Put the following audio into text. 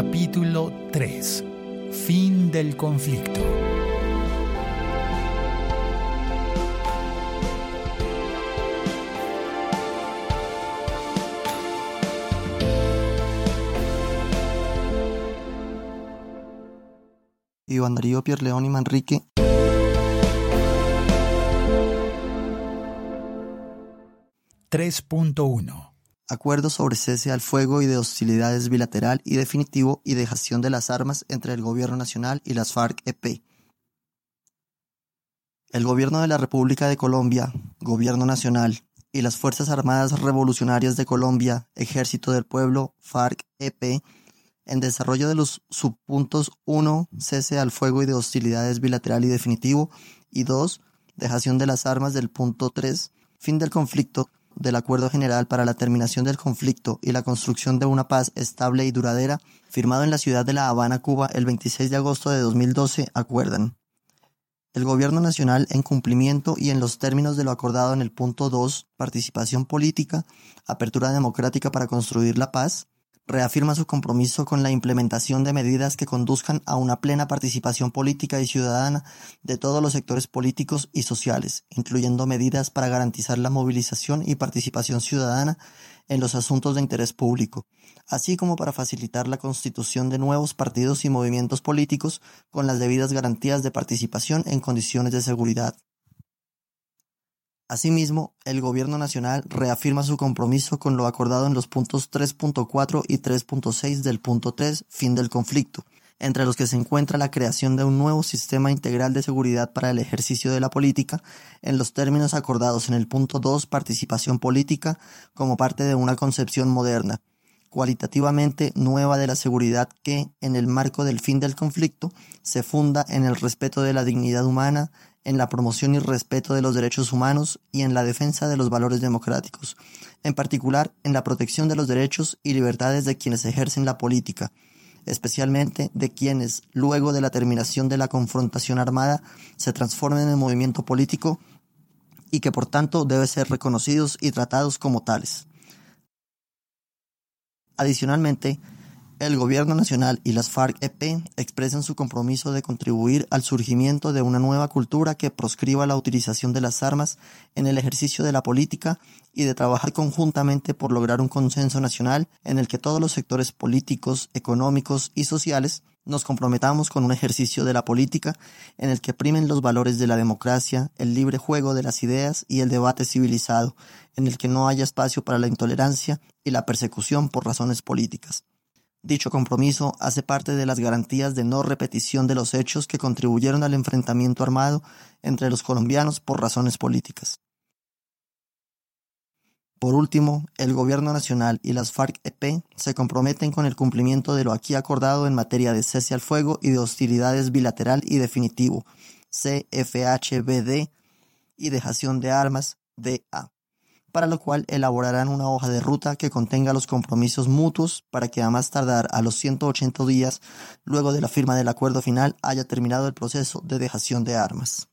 Capítulo 3. Fin del conflicto. Iván Darío Pierleón y Manrique. (3.1) Acuerdo sobre cese al fuego y de hostilidades bilateral y definitivo y dejación de las armas entre el Gobierno Nacional y las FARC-EP. El Gobierno de la República de Colombia, Gobierno Nacional, y las Fuerzas Armadas Revolucionarias de Colombia, Ejército del Pueblo, FARC-EP, en desarrollo de los subpuntos 1, cese al fuego y de hostilidades bilateral y definitivo, y 2, dejación de las armas del punto 3, fin del conflicto, del Acuerdo General para la Terminación del Conflicto y la Construcción de una Paz Estable y Duradera, firmado en la ciudad de La Habana, Cuba, el 26 de agosto de 2012, acuerdan. El Gobierno Nacional, en cumplimiento y en los términos de lo acordado en el punto 2, participación política, apertura democrática para construir la paz, reafirma su compromiso con la implementación de medidas que conduzcan a una plena participación política y ciudadana de todos los sectores políticos y sociales, incluyendo medidas para garantizar la movilización y participación ciudadana en los asuntos de interés público, así como para facilitar la constitución de nuevos partidos y movimientos políticos con las debidas garantías de participación en condiciones de seguridad. Asimismo, el Gobierno Nacional reafirma su compromiso con lo acordado en los puntos 3.4 y 3.6 del punto 3, fin del conflicto, entre los que se encuentra la creación de un nuevo sistema integral de seguridad para el ejercicio de la política, en los términos acordados en el punto 2, participación política, como parte de una concepción moderna, cualitativamente nueva de la seguridad que, en el marco del fin del conflicto, se funda en el respeto de la dignidad humana, en la promoción y respeto de los derechos humanos y en la defensa de los valores democráticos, en particular en la protección de los derechos y libertades de quienes ejercen la política, especialmente de quienes, luego de la terminación de la confrontación armada, se transformen en movimiento político y que por tanto deben ser reconocidos y tratados como tales. Adicionalmente, el Gobierno Nacional y las FARC-EP expresan su compromiso de contribuir al surgimiento de una nueva cultura que proscriba la utilización de las armas en el ejercicio de la política y de trabajar conjuntamente por lograr un consenso nacional en el que todos los sectores políticos, económicos y sociales nos comprometamos con un ejercicio de la política en el que primen los valores de la democracia, el libre juego de las ideas y el debate civilizado, en el que no haya espacio para la intolerancia y la persecución por razones políticas. Dicho compromiso hace parte de las garantías de no repetición de los hechos que contribuyeron al enfrentamiento armado entre los colombianos por razones políticas. Por último, el Gobierno Nacional y las FARC-EP se comprometen con el cumplimiento de lo aquí acordado en materia de cese al fuego y de hostilidades bilateral y definitivo, CFHBD, y dejación de armas, DA para lo cual elaborarán una hoja de ruta que contenga los compromisos mutuos para que a más tardar a los 180 días luego de la firma del acuerdo final haya terminado el proceso de dejación de armas.